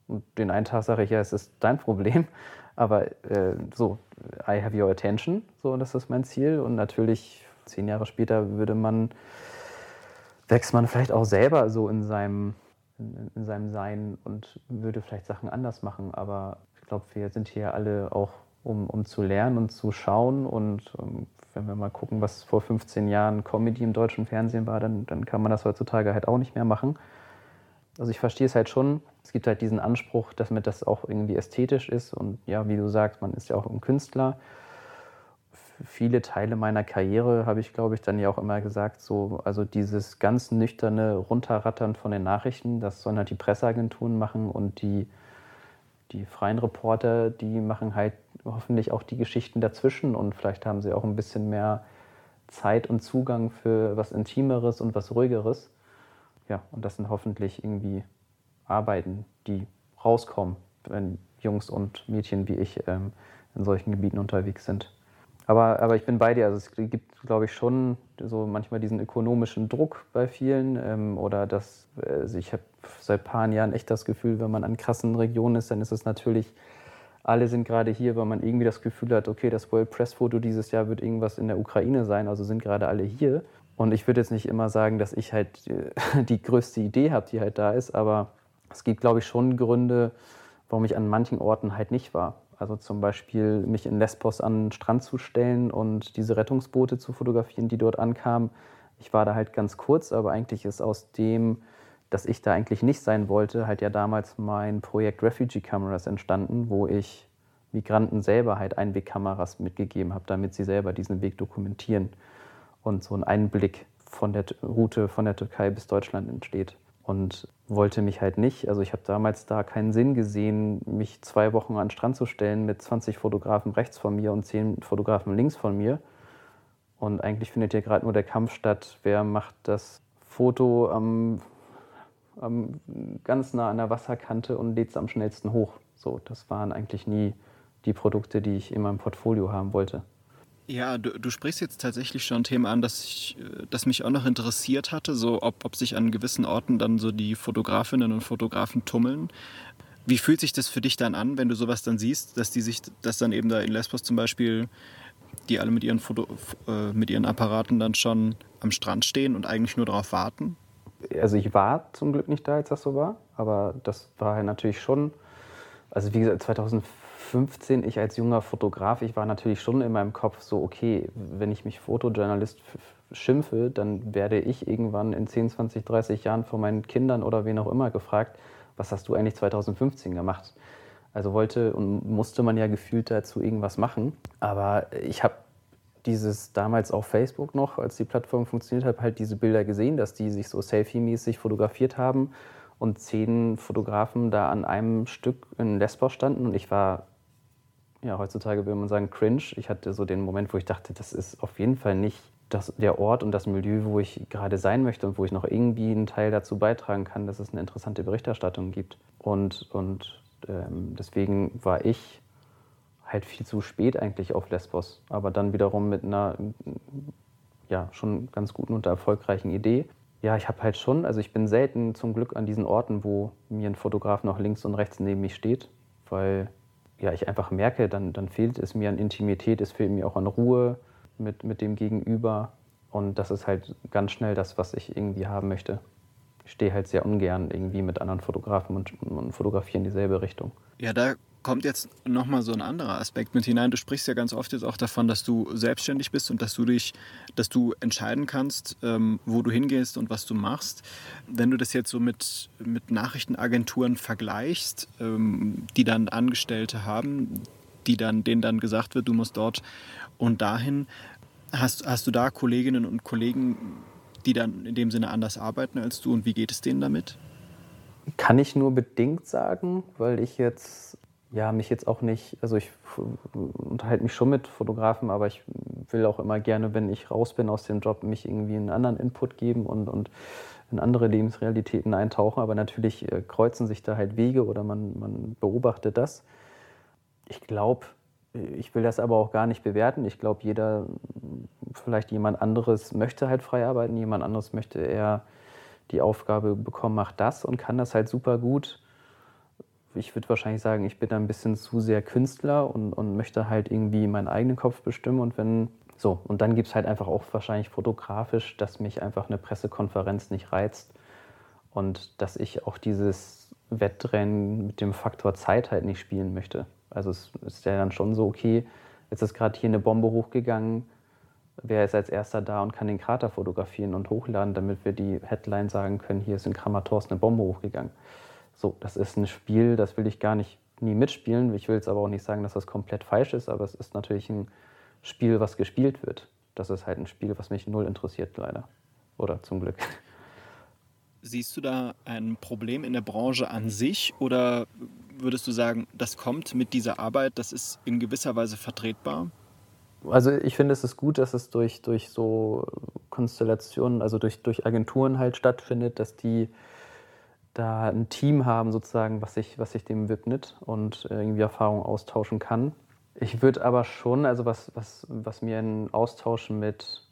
Und den einen Tag sage ich, ja, es ist dein Problem, aber äh, so, I have your attention, so, das ist mein Ziel. Und natürlich, zehn Jahre später würde man, wächst man vielleicht auch selber so in seinem, in, in seinem Sein und würde vielleicht Sachen anders machen. Aber ich glaube, wir sind hier alle auch, um, um zu lernen und zu schauen. Und um, ähm, wenn wir mal gucken, was vor 15 Jahren Comedy im deutschen Fernsehen war, dann, dann kann man das heutzutage halt auch nicht mehr machen. Also ich verstehe es halt schon. Es gibt halt diesen Anspruch, dass mir das auch irgendwie ästhetisch ist. Und ja, wie du sagst, man ist ja auch ein Künstler. Viele Teile meiner Karriere habe ich, glaube ich, dann ja auch immer gesagt, so, also dieses ganz nüchterne Runterrattern von den Nachrichten, das sollen halt die Presseagenturen machen und die, die freien Reporter, die machen halt hoffentlich auch die Geschichten dazwischen und vielleicht haben sie auch ein bisschen mehr Zeit und Zugang für was Intimeres und was Ruhigeres. Ja, und das sind hoffentlich irgendwie Arbeiten, die rauskommen, wenn Jungs und Mädchen wie ich ähm, in solchen Gebieten unterwegs sind. Aber, aber ich bin bei dir. Also es gibt, glaube ich, schon so manchmal diesen ökonomischen Druck bei vielen. Ähm, oder dass also ich habe seit ein paar Jahren echt das Gefühl, wenn man an krassen Regionen ist, dann ist es natürlich, alle sind gerade hier, weil man irgendwie das Gefühl hat, okay, das World Press Foto dieses Jahr wird irgendwas in der Ukraine sein, also sind gerade alle hier. Und ich würde jetzt nicht immer sagen, dass ich halt die größte Idee habe, die halt da ist, aber es gibt, glaube ich, schon Gründe, warum ich an manchen Orten halt nicht war. Also zum Beispiel mich in Lesbos an den Strand zu stellen und diese Rettungsboote zu fotografieren, die dort ankamen. Ich war da halt ganz kurz, aber eigentlich ist aus dem, dass ich da eigentlich nicht sein wollte, halt ja damals mein Projekt Refugee Cameras entstanden, wo ich Migranten selber halt Einwegkameras mitgegeben habe, damit sie selber diesen Weg dokumentieren und so ein Einblick von der Route von der Türkei bis Deutschland entsteht. Und wollte mich halt nicht, also ich habe damals da keinen Sinn gesehen, mich zwei Wochen an den Strand zu stellen mit 20 Fotografen rechts von mir und 10 Fotografen links von mir. Und eigentlich findet hier gerade nur der Kampf statt, wer macht das Foto am, am ganz nah an der Wasserkante und lädt es am schnellsten hoch. So, das waren eigentlich nie die Produkte, die ich in meinem Portfolio haben wollte. Ja, du, du, sprichst jetzt tatsächlich schon ein Thema an, das, ich, das mich auch noch interessiert hatte, so ob, ob sich an gewissen Orten dann so die Fotografinnen und Fotografen tummeln. Wie fühlt sich das für dich dann an, wenn du sowas dann siehst, dass die sich, dass dann eben da in Lesbos zum Beispiel, die alle mit ihren, Foto, äh, mit ihren Apparaten dann schon am Strand stehen und eigentlich nur darauf warten? Also ich war zum Glück nicht da, als das so war, aber das war halt natürlich schon, also wie gesagt, 2004 15, ich als junger Fotograf, ich war natürlich schon in meinem Kopf so, okay, wenn ich mich Fotojournalist schimpfe, dann werde ich irgendwann in 10, 20, 30 Jahren von meinen Kindern oder wen auch immer gefragt, was hast du eigentlich 2015 gemacht? Also wollte und musste man ja gefühlt dazu irgendwas machen. Aber ich habe dieses damals auf Facebook noch, als die Plattform funktioniert hat, halt diese Bilder gesehen, dass die sich so selfie-mäßig fotografiert haben und zehn Fotografen da an einem Stück in Lesbos standen und ich war ja, heutzutage würde man sagen cringe. Ich hatte so den Moment, wo ich dachte, das ist auf jeden Fall nicht das, der Ort und das Milieu, wo ich gerade sein möchte und wo ich noch irgendwie einen Teil dazu beitragen kann, dass es eine interessante Berichterstattung gibt. Und, und ähm, deswegen war ich halt viel zu spät eigentlich auf Lesbos, aber dann wiederum mit einer ja, schon ganz guten und erfolgreichen Idee. Ja, ich habe halt schon, also ich bin selten zum Glück an diesen Orten, wo mir ein Fotograf noch links und rechts neben mich steht, weil ja, ich einfach merke, dann, dann fehlt es mir an Intimität, es fehlt mir auch an Ruhe mit, mit dem Gegenüber. Und das ist halt ganz schnell das, was ich irgendwie haben möchte. Ich stehe halt sehr ungern irgendwie mit anderen Fotografen und, und fotografiere in dieselbe Richtung. Ja, da kommt jetzt nochmal so ein anderer Aspekt mit hinein. Du sprichst ja ganz oft jetzt auch davon, dass du selbstständig bist und dass du dich, dass du entscheiden kannst, ähm, wo du hingehst und was du machst. Wenn du das jetzt so mit, mit Nachrichtenagenturen vergleichst, ähm, die dann Angestellte haben, die dann, denen dann gesagt wird, du musst dort und dahin, hast, hast du da Kolleginnen und Kollegen, die dann in dem Sinne anders arbeiten als du und wie geht es denen damit? Kann ich nur bedingt sagen, weil ich jetzt ja, mich jetzt auch nicht, also ich unterhalte mich schon mit Fotografen, aber ich will auch immer gerne, wenn ich raus bin aus dem Job, mich irgendwie einen anderen Input geben und, und in andere Lebensrealitäten eintauchen. Aber natürlich äh, kreuzen sich da halt Wege oder man, man beobachtet das. Ich glaube, ich will das aber auch gar nicht bewerten. Ich glaube, jeder, vielleicht jemand anderes möchte halt frei arbeiten, jemand anderes möchte eher die Aufgabe bekommen, macht das und kann das halt super gut. Ich würde wahrscheinlich sagen, ich bin da ein bisschen zu sehr Künstler und, und möchte halt irgendwie meinen eigenen Kopf bestimmen. Und wenn so, und dann gibt es halt einfach auch wahrscheinlich fotografisch, dass mich einfach eine Pressekonferenz nicht reizt und dass ich auch dieses Wettrennen mit dem Faktor Zeit halt nicht spielen möchte. Also es ist ja dann schon so, okay, jetzt ist gerade hier eine Bombe hochgegangen, wer ist als erster da und kann den Krater fotografieren und hochladen, damit wir die Headline sagen können, hier ist in Kramatorsk eine Bombe hochgegangen. So, das ist ein Spiel, das will ich gar nicht nie mitspielen. Ich will jetzt aber auch nicht sagen, dass das komplett falsch ist, aber es ist natürlich ein Spiel, was gespielt wird. Das ist halt ein Spiel, was mich null interessiert, leider. Oder zum Glück. Siehst du da ein Problem in der Branche an sich oder würdest du sagen, das kommt mit dieser Arbeit, das ist in gewisser Weise vertretbar? Also ich finde, es ist gut, dass es durch, durch so Konstellationen, also durch, durch Agenturen halt stattfindet, dass die da ein Team haben sozusagen, was sich, was sich dem widmet und irgendwie Erfahrungen austauschen kann. Ich würde aber schon, also was, was, was mir in Austausch mit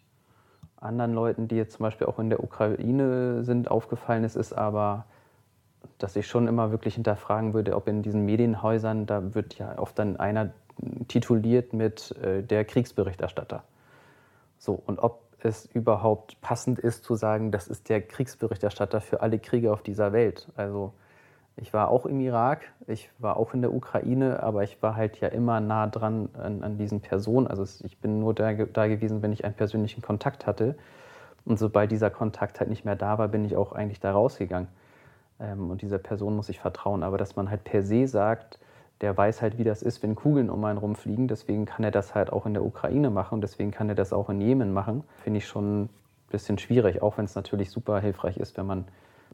anderen Leuten, die jetzt zum Beispiel auch in der Ukraine sind, aufgefallen ist, ist aber, dass ich schon immer wirklich hinterfragen würde, ob in diesen Medienhäusern, da wird ja oft dann einer tituliert mit äh, der Kriegsberichterstatter. So, und ob es überhaupt passend ist zu sagen, das ist der Kriegsberichterstatter für alle Kriege auf dieser Welt. Also ich war auch im Irak, ich war auch in der Ukraine, aber ich war halt ja immer nah dran an, an diesen Personen. Also ich bin nur da, da gewesen, wenn ich einen persönlichen Kontakt hatte. Und sobald dieser Kontakt halt nicht mehr da war, bin ich auch eigentlich da rausgegangen. Ähm, und dieser Person muss ich vertrauen. Aber dass man halt per se sagt, der weiß halt, wie das ist, wenn Kugeln um einen rumfliegen. Deswegen kann er das halt auch in der Ukraine machen und deswegen kann er das auch in Jemen machen. Finde ich schon ein bisschen schwierig, auch wenn es natürlich super hilfreich ist, wenn man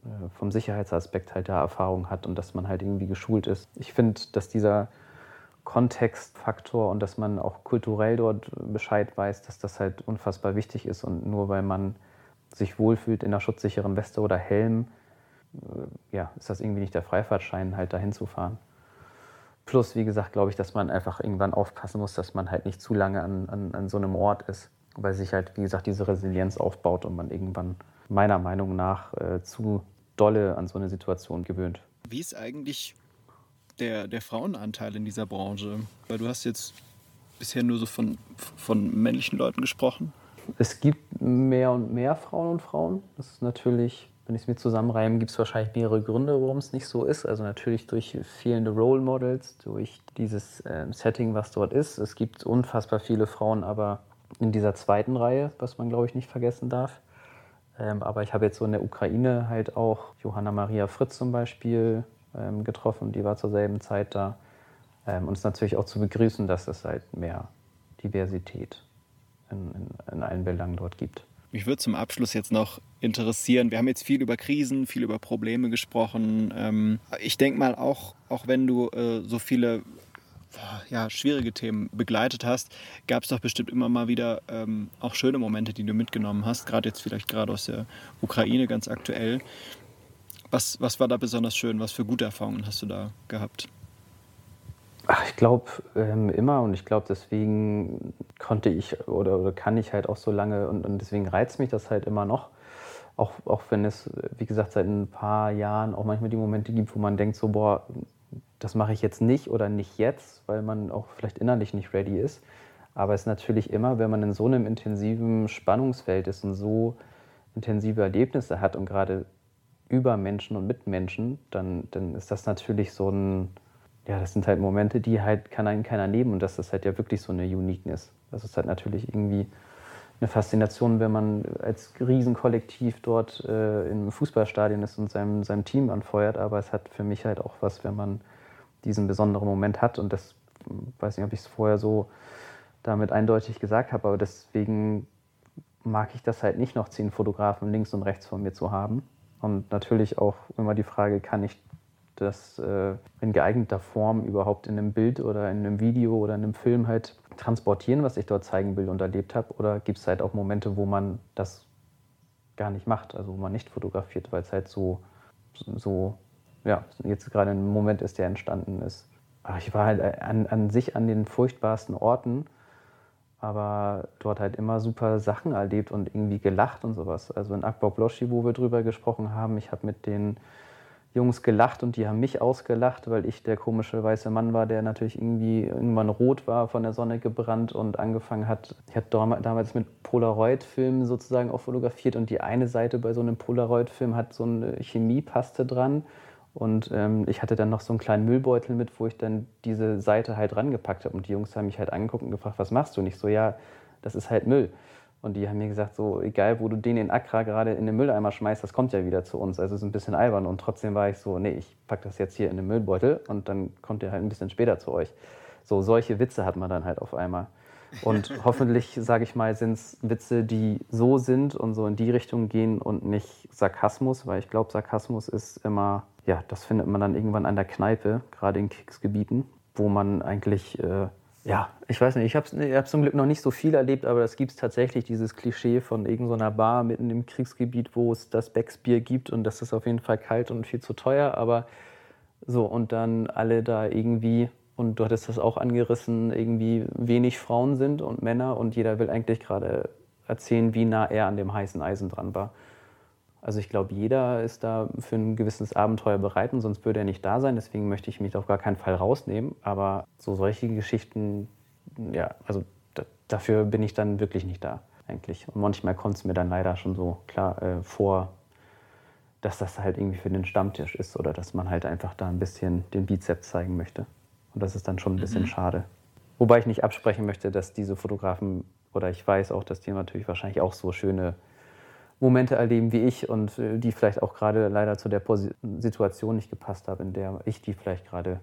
äh, vom Sicherheitsaspekt halt da Erfahrung hat und dass man halt irgendwie geschult ist. Ich finde, dass dieser Kontextfaktor und dass man auch kulturell dort Bescheid weiß, dass das halt unfassbar wichtig ist und nur weil man sich wohlfühlt in einer schutzsicheren Weste oder Helm, äh, ja, ist das irgendwie nicht der Freifahrtschein, halt dahin zu fahren. Plus, wie gesagt, glaube ich, dass man einfach irgendwann aufpassen muss, dass man halt nicht zu lange an, an, an so einem Ort ist, weil sich halt, wie gesagt, diese Resilienz aufbaut und man irgendwann meiner Meinung nach äh, zu dolle an so eine Situation gewöhnt. Wie ist eigentlich der, der Frauenanteil in dieser Branche? Weil du hast jetzt bisher nur so von, von männlichen Leuten gesprochen. Es gibt mehr und mehr Frauen und Frauen. Das ist natürlich wenn ich es mir zusammenreimen, gibt es wahrscheinlich mehrere Gründe, warum es nicht so ist. Also natürlich durch fehlende Role Models, durch dieses äh, Setting, was dort ist. Es gibt unfassbar viele Frauen, aber in dieser zweiten Reihe, was man glaube ich nicht vergessen darf. Ähm, aber ich habe jetzt so in der Ukraine halt auch Johanna Maria Fritz zum Beispiel ähm, getroffen, die war zur selben Zeit da. Ähm, und es natürlich auch zu begrüßen, dass es halt mehr Diversität in, in, in allen Belangen dort gibt. Mich würde zum Abschluss jetzt noch interessieren. Wir haben jetzt viel über Krisen, viel über Probleme gesprochen. Ähm, ich denke mal, auch, auch wenn du äh, so viele ja, schwierige Themen begleitet hast, gab es doch bestimmt immer mal wieder ähm, auch schöne Momente, die du mitgenommen hast, gerade jetzt vielleicht gerade aus der Ukraine ganz aktuell. Was, was war da besonders schön? Was für gute Erfahrungen hast du da gehabt? Ach, ich glaube ähm, immer und ich glaube, deswegen konnte ich oder, oder, kann ich halt auch so lange und, und deswegen reizt mich das halt immer noch. Auch, auch wenn es, wie gesagt, seit ein paar Jahren auch manchmal die Momente gibt, wo man denkt, so, boah, das mache ich jetzt nicht oder nicht jetzt, weil man auch vielleicht innerlich nicht ready ist. Aber es ist natürlich immer, wenn man in so einem intensiven Spannungsfeld ist und so intensive Erlebnisse hat und gerade über Menschen und mit Menschen, dann, dann ist das natürlich so ein, ja, das sind halt Momente, die halt kann einen keiner nehmen und das ist halt ja wirklich so eine Uniqueness. Das ist halt natürlich irgendwie eine Faszination, wenn man als Riesenkollektiv dort äh, im Fußballstadion ist und seinem, seinem Team anfeuert, aber es hat für mich halt auch was, wenn man diesen besonderen Moment hat und das weiß nicht, ob ich es vorher so damit eindeutig gesagt habe, aber deswegen mag ich das halt nicht noch zehn Fotografen links und rechts von mir zu haben. Und natürlich auch immer die Frage, kann ich das äh, in geeigneter Form überhaupt in einem Bild oder in einem Video oder in einem Film halt transportieren, was ich dort zeigen will und erlebt habe? Oder gibt es halt auch Momente, wo man das gar nicht macht, also wo man nicht fotografiert, weil es halt so, so, ja, jetzt gerade ein Moment ist, der entstanden ist. ich war halt an, an sich an den furchtbarsten Orten, aber dort halt immer super Sachen erlebt und irgendwie gelacht und sowas. Also in Akbok Bloschi, wo wir drüber gesprochen haben, ich habe mit den Jungs gelacht und die haben mich ausgelacht, weil ich der komische weiße Mann war, der natürlich irgendwie irgendwann rot war, von der Sonne gebrannt und angefangen hat. Ich habe damals mit Polaroid-Filmen sozusagen auch fotografiert und die eine Seite bei so einem Polaroid-Film hat so eine Chemiepaste dran und ähm, ich hatte dann noch so einen kleinen Müllbeutel mit, wo ich dann diese Seite halt rangepackt habe und die Jungs haben mich halt angeguckt und gefragt, was machst du? Und ich so, ja, das ist halt Müll. Und die haben mir gesagt, so egal, wo du den in Accra gerade in den Mülleimer schmeißt, das kommt ja wieder zu uns. Also es ist ein bisschen albern. Und trotzdem war ich so, nee, ich packe das jetzt hier in den Müllbeutel und dann kommt der halt ein bisschen später zu euch. So solche Witze hat man dann halt auf einmal. Und hoffentlich, sage ich mal, sind es Witze, die so sind und so in die Richtung gehen und nicht Sarkasmus, weil ich glaube, Sarkasmus ist immer, ja, das findet man dann irgendwann an der Kneipe, gerade in Kriegsgebieten, wo man eigentlich äh, ja, ich weiß nicht, ich habe hab zum Glück noch nicht so viel erlebt, aber es gibt tatsächlich dieses Klischee von irgendeiner Bar mitten im Kriegsgebiet, wo es das Becksbier gibt und das ist auf jeden Fall kalt und viel zu teuer, aber so und dann alle da irgendwie, und du hattest das auch angerissen, irgendwie wenig Frauen sind und Männer und jeder will eigentlich gerade erzählen, wie nah er an dem heißen Eisen dran war. Also ich glaube, jeder ist da für ein gewisses Abenteuer bereit und sonst würde er nicht da sein. Deswegen möchte ich mich auf gar keinen Fall rausnehmen. Aber so solche Geschichten, ja, also dafür bin ich dann wirklich nicht da eigentlich. Und manchmal kommt es mir dann leider schon so klar äh, vor, dass das halt irgendwie für den Stammtisch ist oder dass man halt einfach da ein bisschen den Bizeps zeigen möchte. Und das ist dann schon ein bisschen mhm. schade. Wobei ich nicht absprechen möchte, dass diese Fotografen, oder ich weiß auch, dass die natürlich wahrscheinlich auch so schöne Momente erleben wie ich und äh, die vielleicht auch gerade leider zu der Situation nicht gepasst haben, in der ich die vielleicht gerade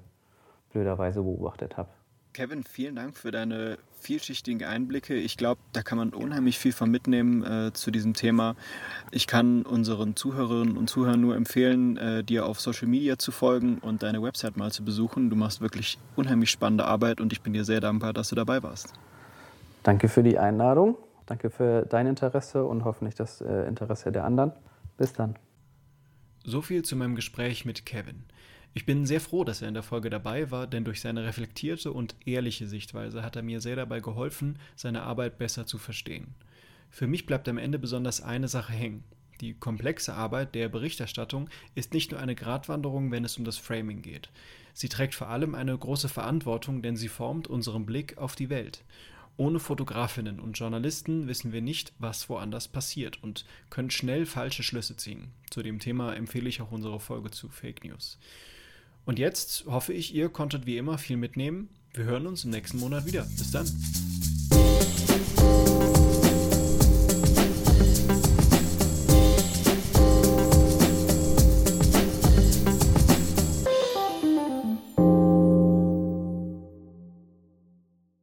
blöderweise beobachtet habe. Kevin, vielen Dank für deine vielschichtigen Einblicke. Ich glaube, da kann man unheimlich viel von mitnehmen äh, zu diesem Thema. Ich kann unseren Zuhörerinnen und Zuhörern nur empfehlen, äh, dir auf Social Media zu folgen und deine Website mal zu besuchen. Du machst wirklich unheimlich spannende Arbeit und ich bin dir sehr dankbar, dass du dabei warst. Danke für die Einladung. Danke für dein Interesse und hoffentlich das äh, Interesse der anderen. Bis dann. So viel zu meinem Gespräch mit Kevin. Ich bin sehr froh, dass er in der Folge dabei war, denn durch seine reflektierte und ehrliche Sichtweise hat er mir sehr dabei geholfen, seine Arbeit besser zu verstehen. Für mich bleibt am Ende besonders eine Sache hängen. Die komplexe Arbeit der Berichterstattung ist nicht nur eine Gratwanderung, wenn es um das Framing geht. Sie trägt vor allem eine große Verantwortung, denn sie formt unseren Blick auf die Welt. Ohne Fotografinnen und Journalisten wissen wir nicht, was woanders passiert und können schnell falsche Schlüsse ziehen. Zu dem Thema empfehle ich auch unsere Folge zu Fake News. Und jetzt hoffe ich, ihr konntet wie immer viel mitnehmen. Wir hören uns im nächsten Monat wieder. Bis dann.